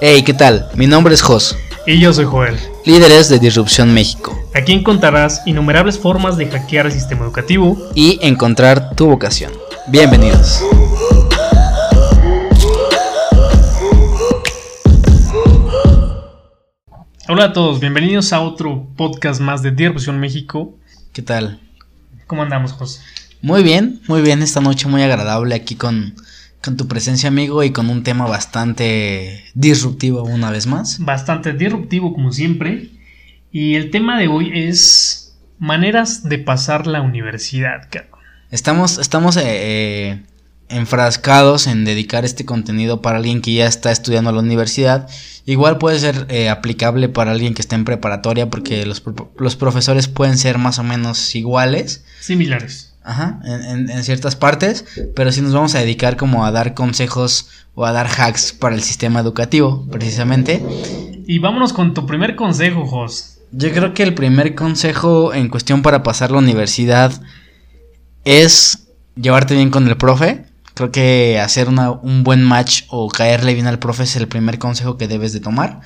Hey, ¿qué tal? Mi nombre es Jos. Y yo soy Joel. Líderes de Disrupción México. Aquí encontrarás innumerables formas de hackear el sistema educativo y encontrar tu vocación. Bienvenidos. Hola a todos, bienvenidos a otro podcast más de Disrupción México. ¿Qué tal? ¿Cómo andamos, Jos? Muy bien, muy bien. Esta noche muy agradable aquí con con tu presencia, amigo, y con un tema bastante disruptivo una vez más. Bastante disruptivo, como siempre. Y el tema de hoy es maneras de pasar la universidad, Estamos, estamos eh, eh, enfrascados en dedicar este contenido para alguien que ya está estudiando a la universidad. Igual puede ser eh, aplicable para alguien que está en preparatoria porque los, los profesores pueden ser más o menos iguales. Similares. Ajá, en, en, ciertas partes, pero sí nos vamos a dedicar como a dar consejos o a dar hacks para el sistema educativo, precisamente. Y vámonos con tu primer consejo, Jos. Yo creo que el primer consejo en cuestión para pasar la universidad es llevarte bien con el profe. Creo que hacer una, un buen match o caerle bien al profe es el primer consejo que debes de tomar.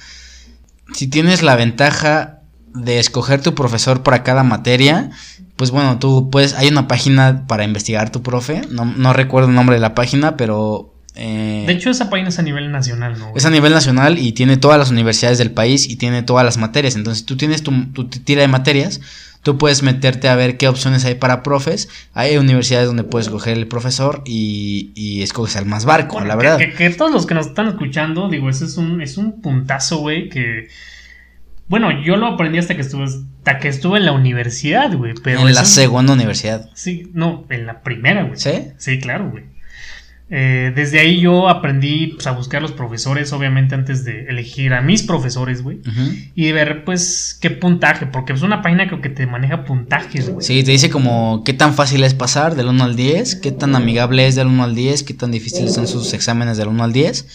Si tienes la ventaja de escoger tu profesor para cada materia, pues bueno, tú puedes, hay una página para investigar tu profe, no, no recuerdo el nombre de la página, pero... Eh, de hecho, esa página es a nivel nacional, ¿no? Es a nivel nacional y tiene todas las universidades del país y tiene todas las materias. Entonces, tú tienes tu, tu tira de materias, tú puedes meterte a ver qué opciones hay para profes. Hay universidades donde puedes escoger el profesor y, y escoges al más barco, la verdad. Que, que, todos los que nos están escuchando, digo, ese es un, es un puntazo, güey, que bueno, yo lo aprendí hasta que estuve, hasta que estuve en la universidad, güey. Pero en la segunda universidad. Sí, no, en la primera, güey. ¿Sí? Sí, claro, güey. Eh, desde ahí yo aprendí pues, a buscar los profesores, obviamente antes de elegir a mis profesores, güey. Y ver, pues, qué puntaje, porque es una página que te maneja puntajes, güey. Sí, te dice como qué tan fácil es pasar del 1 al 10, qué tan amigable es del 1 al 10, qué tan difíciles son sus exámenes del 1 al 10.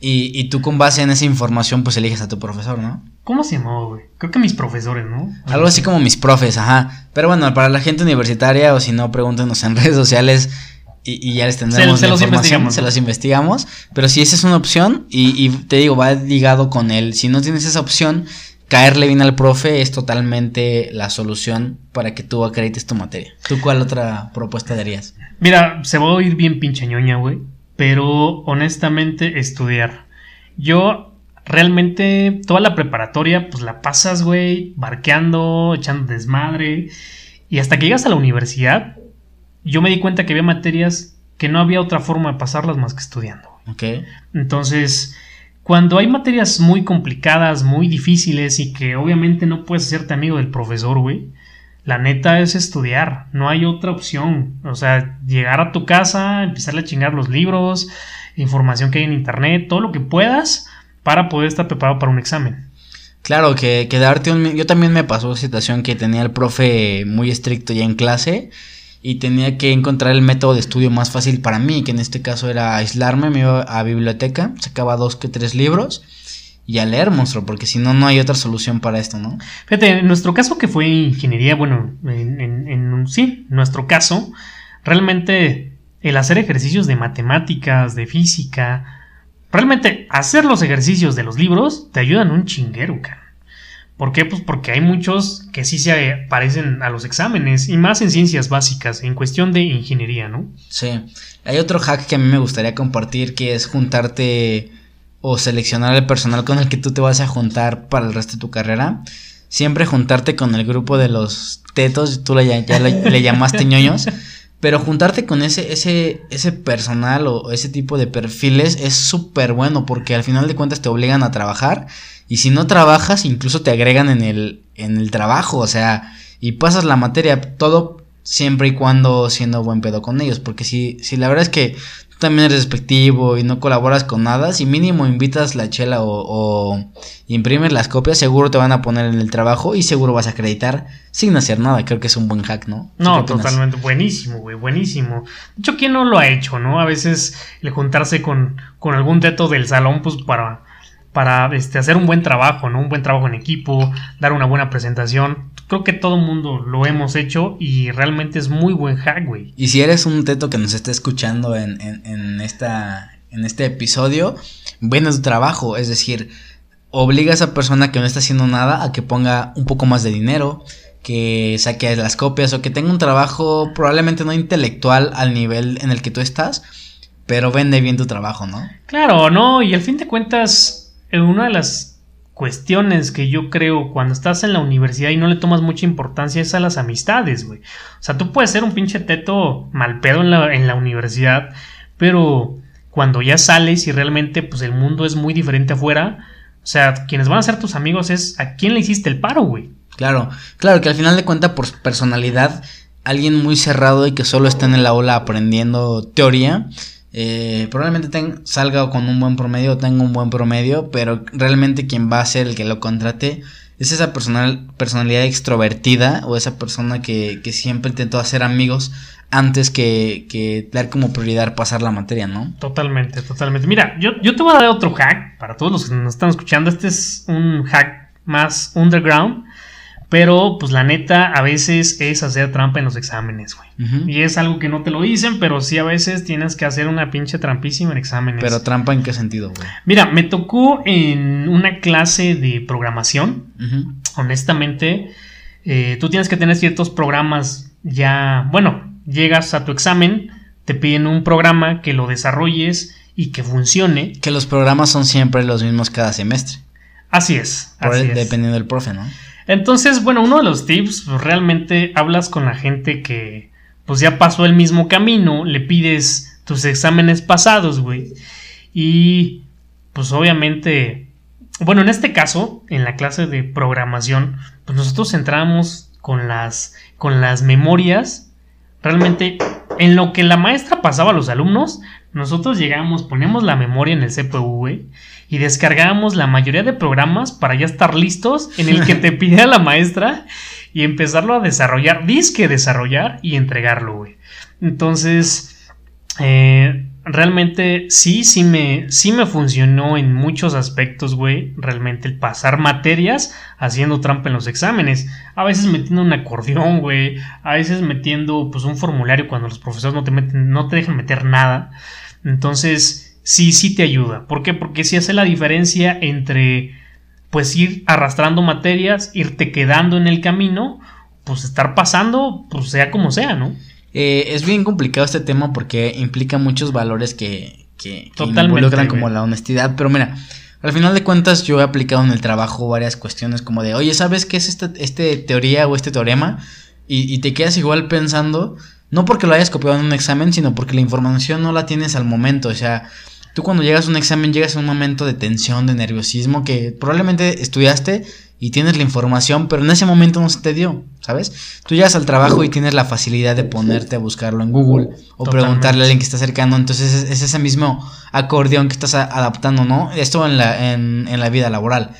Y, y tú con base en esa información, pues eliges a tu profesor, ¿no? ¿Cómo se llamaba, güey? Creo que mis profesores, ¿no? Algo así como mis profes, ajá. Pero bueno, para la gente universitaria, o si no, pregúntenos en redes sociales y, y ya les tendremos se, se los se los investigamos. Pero si esa es una opción, y, y te digo, va ligado con él. Si no tienes esa opción, caerle bien al profe es totalmente la solución para que tú acredites tu materia. ¿Tú cuál otra propuesta darías? Mira, se va a oír bien pinche ñoña, güey. Pero honestamente, estudiar. Yo realmente toda la preparatoria, pues la pasas, güey, barqueando, echando desmadre. Y hasta que llegas a la universidad, yo me di cuenta que había materias que no había otra forma de pasarlas más que estudiando. Ok. Entonces, cuando hay materias muy complicadas, muy difíciles y que obviamente no puedes hacerte amigo del profesor, güey, la neta es estudiar, no hay otra opción. O sea, llegar a tu casa, empezar a chingar los libros, información que hay en internet, todo lo que puedas para poder estar preparado para un examen. Claro, que, que darte un... Yo también me pasó situación que tenía el profe muy estricto ya en clase y tenía que encontrar el método de estudio más fácil para mí, que en este caso era aislarme, me iba a biblioteca, sacaba dos que tres libros y a leer, monstruo, porque si no, no hay otra solución para esto, ¿no? Fíjate, en nuestro caso que fue ingeniería, bueno, en, en, en sí, nuestro caso, realmente el hacer ejercicios de matemáticas, de física, Realmente, hacer los ejercicios de los libros te ayudan un chinguero, cara. ¿Por qué? Pues porque hay muchos que sí se parecen a los exámenes y más en ciencias básicas, en cuestión de ingeniería, ¿no? Sí. Hay otro hack que a mí me gustaría compartir que es juntarte o seleccionar el personal con el que tú te vas a juntar para el resto de tu carrera. Siempre juntarte con el grupo de los tetos, tú le, ya le, le llamaste ñoños. Pero juntarte con ese, ese, ese personal o ese tipo de perfiles es súper bueno porque al final de cuentas te obligan a trabajar y si no trabajas incluso te agregan en el, en el trabajo, o sea, y pasas la materia, todo siempre y cuando siendo buen pedo con ellos, porque si, si la verdad es que también eres despectivo y no colaboras con nada, si mínimo invitas la chela o, o, imprimes las copias, seguro te van a poner en el trabajo y seguro vas a acreditar sin hacer nada. Creo que es un buen hack, ¿no? No, totalmente. Buenísimo, güey, buenísimo. De hecho, ¿quién no lo ha hecho, no? A veces el juntarse con, con algún teto del salón, pues para para este, hacer un buen trabajo, ¿no? Un buen trabajo en equipo, dar una buena presentación. Creo que todo mundo lo hemos hecho y realmente es muy buen hack, güey. Y si eres un teto que nos está escuchando en, en, esta, en este episodio, ven a tu trabajo, es decir, obliga a esa persona que no está haciendo nada a que ponga un poco más de dinero, que saque las copias o que tenga un trabajo probablemente no intelectual al nivel en el que tú estás, pero vende bien tu trabajo, ¿no? Claro, no, y al fin de cuentas, una de las cuestiones que yo creo cuando estás en la universidad y no le tomas mucha importancia es a las amistades, güey. O sea, tú puedes ser un pinche teto mal pedo en la, en la universidad, pero cuando ya sales y realmente pues el mundo es muy diferente afuera, o sea, quienes van a ser tus amigos es a quién le hiciste el paro, güey. Claro, claro que al final de cuentas por personalidad, alguien muy cerrado y que solo está en el aula aprendiendo teoría, eh, probablemente salga con un buen promedio o tenga un buen promedio, pero realmente quien va a ser el que lo contrate es esa personal, personalidad extrovertida o esa persona que, siempre intentó hacer amigos antes que, que, dar como prioridad pasar la materia, ¿no? Totalmente, totalmente. Mira, yo, yo te voy a dar otro hack para todos los que nos están escuchando. Este es un hack más underground. Pero, pues la neta, a veces es hacer trampa en los exámenes, güey. Y es algo que no te lo dicen, pero sí a veces tienes que hacer una pinche trampísima en exámenes. Pero trampa en qué sentido, güey. Mira, me tocó en una clase de programación. Honestamente, eh, tú tienes que tener ciertos programas ya. Bueno, llegas a tu examen, te piden un programa que lo desarrolles y que funcione. Que los programas son siempre los mismos cada semestre. Así es. Así Dependiendo del profe, ¿no? Entonces, bueno, uno de los tips, pues, realmente hablas con la gente que pues ya pasó el mismo camino, le pides tus exámenes pasados, güey. Y pues obviamente, bueno, en este caso, en la clase de programación, pues nosotros entramos con las con las memorias realmente en lo que la maestra pasaba a los alumnos, nosotros llegamos, ponemos la memoria en el CPU, güey, y descargábamos la mayoría de programas para ya estar listos en el que te pide la maestra y empezarlo a desarrollar, disque desarrollar y entregarlo, güey. Entonces, eh, realmente sí, sí me, sí me funcionó en muchos aspectos, güey. Realmente el pasar materias haciendo trampa en los exámenes. A veces metiendo un acordeón, güey. A veces metiendo pues un formulario cuando los profesores no te meten, no te dejan meter nada. Entonces, sí, sí te ayuda. ¿Por qué? Porque sí hace la diferencia entre pues ir arrastrando materias, irte quedando en el camino, pues estar pasando, pues sea como sea, ¿no? Eh, es bien complicado este tema porque implica muchos valores que, que, que involucran como la honestidad, pero mira, al final de cuentas yo he aplicado en el trabajo varias cuestiones como de, oye, ¿sabes qué es esta este teoría o este teorema? Y, y te quedas igual pensando, no porque lo hayas copiado en un examen, sino porque la información no la tienes al momento, o sea, Tú cuando llegas a un examen llegas a un momento de tensión, de nerviosismo que probablemente estudiaste y tienes la información, pero en ese momento no se te dio, ¿sabes? Tú llegas al trabajo y tienes la facilidad de ponerte a buscarlo en Google o preguntarle a alguien que está cercano, entonces es, ese mismo acordeón que estás adaptando, ¿no? Esto en la, en, en la vida laboral.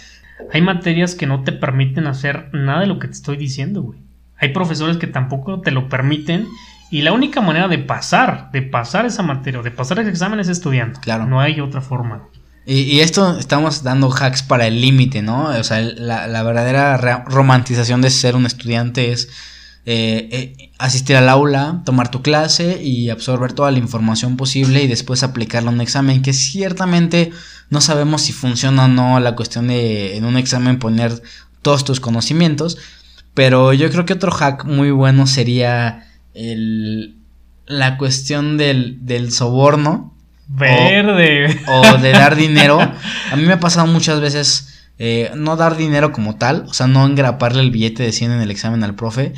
Hay materias que no te permiten hacer nada de lo que te estoy diciendo, güey. Hay profesores que tampoco te lo permiten y la única manera de pasar, de pasar esa materia, de pasar ese examen es estudiando. Claro. No hay otra forma. Y, esto estamos dando hacks para el límite, ¿no? O sea, la, verdadera romantización de ser un estudiante es eh, eh, asistir al aula, tomar tu clase y absorber toda la información posible y después aplicarla a un examen que ciertamente no sabemos si funciona o no la cuestión de en un examen poner todos tus conocimientos. Pero yo creo que otro hack muy bueno sería el, la cuestión del, del soborno. Verde. O, de dar dinero. A mí me ha pasado muchas veces eh, no dar dinero como tal, o sea, no engraparle el billete de 100 en el examen al profe,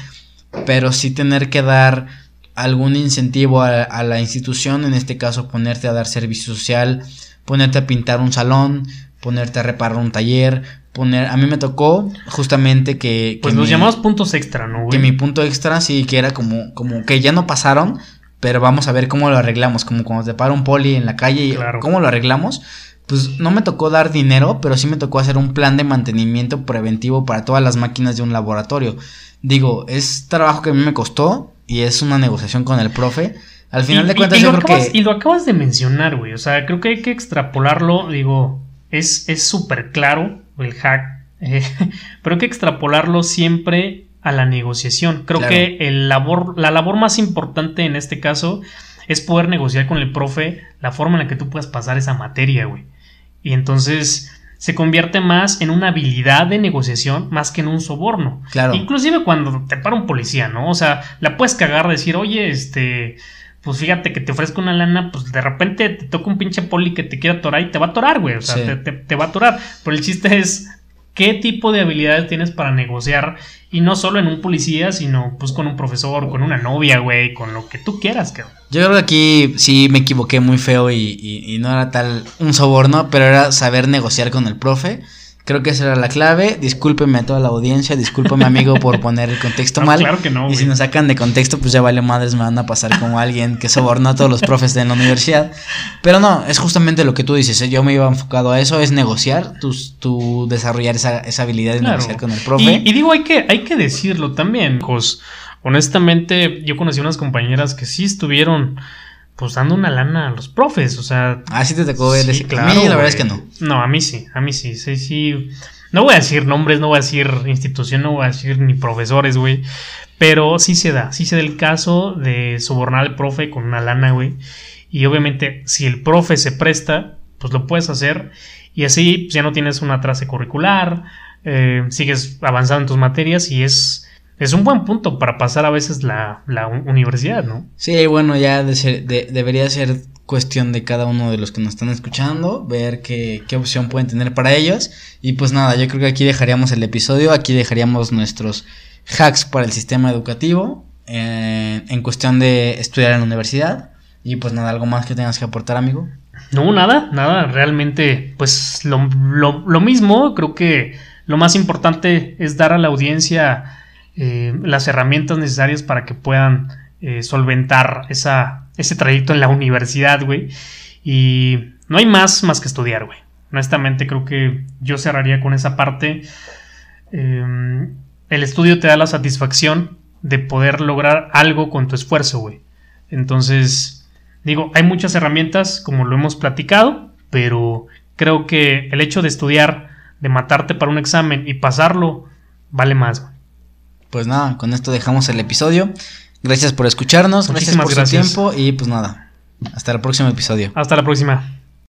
pero sí tener que dar algún incentivo a, a, la institución, en este caso ponerte a dar servicio social, ponerte a pintar un salón, ponerte a reparar un taller, poner, a mí me tocó justamente que... Pues nos llamamos puntos extra, ¿no? Que mi punto extra sí, que era como, como que ya no pasaron, pero vamos a ver cómo lo arreglamos, como cuando te para un poli en la calle y cómo lo arreglamos. Pues no me tocó dar dinero, pero sí me tocó hacer un plan de mantenimiento preventivo para todas las máquinas de un laboratorio. Digo, es trabajo que a mí me costó y es una negociación con el profe. Al final de cuentas, yo creo que. Y lo acabas de mencionar, güey. O sea, creo que hay que extrapolarlo. Digo, es súper claro el hack, eh, pero hay que extrapolarlo siempre a la negociación. Creo que el labor, la labor más importante en este caso es poder negociar con el profe la forma en la que tú puedas pasar esa materia, güey. Y entonces se convierte más en una habilidad de negociación más que en un soborno. Claro. Inclusive cuando te para un policía, ¿no? O sea, la puedes cagar, decir, oye, este, pues fíjate que te ofrezco una lana, pues de repente te toca un pinche poli que te quiera atorar y te va a atorar, güey. O sea, te, te, va a atorar. Pero el chiste es qué tipo de habilidades tienes para negociar y no solo en un policía, sino pues con un profesor, con una novia, güey, con lo que tú quieras. Yo creo que aquí sí me equivoqué muy feo y no era tal un soborno, pero era saber negociar con el profe Creo que esa era la clave. Discúlpeme a toda la audiencia, discúlpeme amigo por poner el contexto mal. Claro que no. Y si nos sacan de contexto, pues ya vale madres, me van a pasar como alguien que sobornó a todos los profes de la universidad. Pero no, es justamente lo que tú dices. ¿eh? Yo me iba enfocado a eso, es negociar, tu, desarrollar esa, habilidad de negociar con el profe. Y, digo, hay que, hay que decirlo también, pues honestamente, yo conocí unas compañeras que sí estuvieron pues dando una lana a los profes, o sea... Ah, sí te tocó ver sí, claro, a mí la verdad es que no. No, a mí sí, a mí sí, sí, sí. No voy a decir nombres, no voy a decir institución, no voy a decir ni profesores, güey. Pero sí se da, sí se da el caso de sobornar al profe con una lana, güey. Y obviamente, si el profe se presta, pues lo puedes hacer. Y así pues, ya no tienes una trace curricular, eh, sigues avanzando en tus materias y es es un buen punto para pasar a veces la, universidad, ¿no? Sí, bueno, ya debería ser cuestión de cada uno de los que nos están escuchando, ver qué, qué, opción pueden tener para ellos. Y pues nada, yo creo que aquí dejaríamos el episodio, aquí dejaríamos nuestros hacks para el sistema educativo eh, en cuestión de estudiar en la universidad. Y pues nada, algo más que tengas que aportar, amigo. No, nada, nada, realmente pues lo, lo mismo, creo que lo más importante es dar a la audiencia eh, las herramientas necesarias para que puedan eh, solventar esa, ese trayecto en la universidad, güey. Y no hay más más que estudiar, güey. Honestamente creo que yo cerraría con esa parte. Em, el estudio te da la satisfacción de poder lograr algo con tu esfuerzo, güey. Entonces, digo, hay muchas herramientas, como lo hemos platicado, pero creo que el hecho de estudiar, de matarte para un examen y pasarlo, vale más, güey pues nada, con esto dejamos el episodio. Gracias por escucharnos, gracias por su tiempo y pues nada, hasta el próximo episodio. Hasta la próxima.